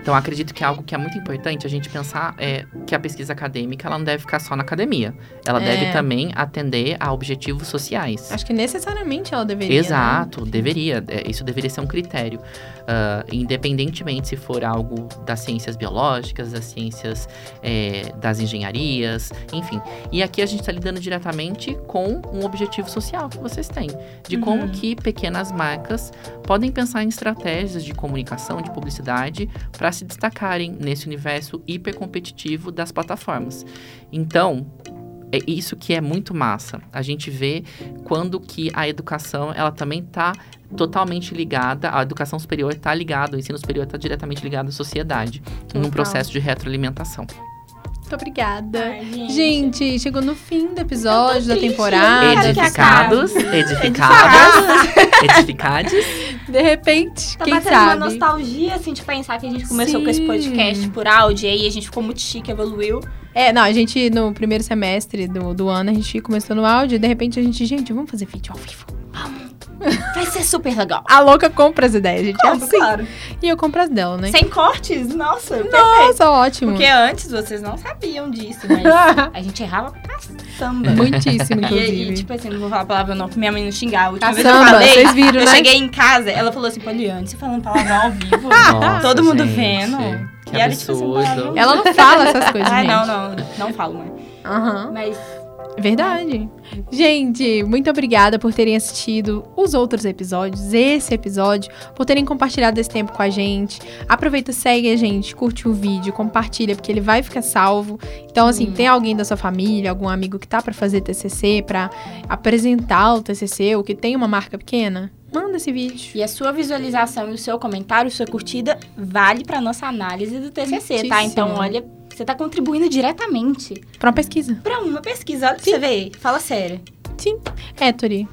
Então, acredito que é algo que é muito importante a gente pensar é, que a pesquisa acadêmica ela não deve ficar só na academia. Ela É. deve também atender a objetivos sociais. Acho que necessariamente ela deveria. né? Exato, deveria. é, Isso deveria ser um critério. Ah, independentemente se for algo das ciências biológicas, das ciências é, das engenharias, enfim. E aqui a gente está lidando diretamente com um objetivo social que vocês têm. De como Uhum. que pequenas marcas podem pensar em estratégias de comunicação, de publicidade, para se destacarem nesse universo hipercompetitivo das plataformas. Então, é isso que é muito massa. A gente vê quando que a educação, ela também tá totalmente ligada, a educação superior está ligada, o ensino superior está diretamente ligado à sociedade, num processo de retroalimentação. Muito obrigada. Ai, gente. Gente, chegou no fim do episódio da triste, temporada. que Edificados, acabe. edificadas, edificados. De repente, Tá quem batendo uma sabe? nostalgia, assim, de pensar que a gente começou com esse Sim. podcast por áudio, e aí a gente ficou muito chique, evoluiu. É, não, a gente, no primeiro semestre do, do ano, a gente começou no áudio, e de repente a gente, gente, vamos fazer vídeo ao vivo. Vamos. Vai ser super legal. A louca compra as ideias, gente. é Compro, assim. claro. E eu compro as dela, né? Sem cortes? Nossa, perfeito. Nossa, ótimo. Porque antes vocês não sabiam disso, mas a gente errava pra caçamba. Muitíssimo, E inclusive. aí, tipo assim, não vou falar palavrão não, pra minha mãe não xingar. A última vez eu Caçamba, falei, vocês viram, eu né? cheguei em casa, ela falou assim, Poliane, você falando palavrão ao vivo? Nossa, Todo mundo gente, vendo. Que E era, tipo assim. Ela não fala essas coisas, Ah, gente. não, não, não falo, mãe. Aham. Mas Verdade. Gente, muito obrigada por terem assistido os outros episódios, esse episódio, por terem compartilhado esse tempo com a gente. Aproveita, segue a gente, curte o vídeo, compartilha, porque ele vai ficar salvo. Então, assim, Sim. tem alguém da sua família, algum amigo que tá pra fazer TCC, pra apresentar o TCC, ou que tem uma marca pequena, manda esse vídeo. E a sua visualização e o seu comentário, sua curtida, vale pra nossa análise do TCC, tá? Muitíssimo. Então, olha, você tá contribuindo diretamente Pra uma pesquisa. pra uma pesquisa. Olha pra você ver. Fala sério. Sim. Héctori.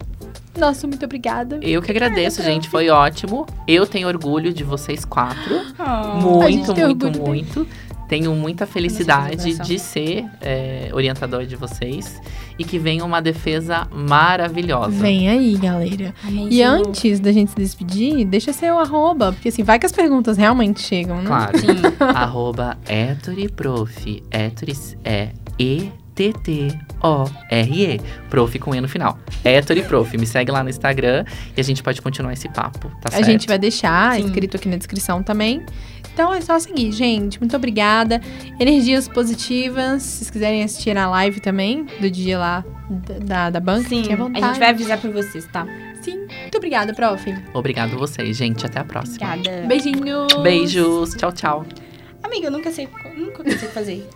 Nossa, muito obrigada. Eu que agradeço, gente. Foi ótimo. Eu tenho orgulho de vocês quatro. Oh. Muito, muito, muito. Tenho muita felicidade de ser é, orientador de vocês. E que venha uma defesa maravilhosa. Vem aí, galera. Amém, E antes da gente se despedir, deixa seu arroba, porque assim, vai que as perguntas realmente chegam, né? Claro. Sim. Arroba Prof. Hétoris é E-T-T-O-R-E. Prof com E no final. Hétori Prof. Me segue lá no Instagram e a gente pode continuar esse papo, tá A certo? gente vai deixar Sim. escrito aqui na descrição também. Então é só seguir, gente. Muito obrigada. Energias positivas. Se vocês quiserem assistir a live também, do dia lá da, da, banca, Sim, a gente vai avisar pra vocês, tá? Sim. Muito obrigada, prof. Obrigado vocês, gente. Até a próxima. Obrigada. Beijinhos. Beijos. Tchau, tchau. Amiga, eu nunca sei, nunca consigo fazer.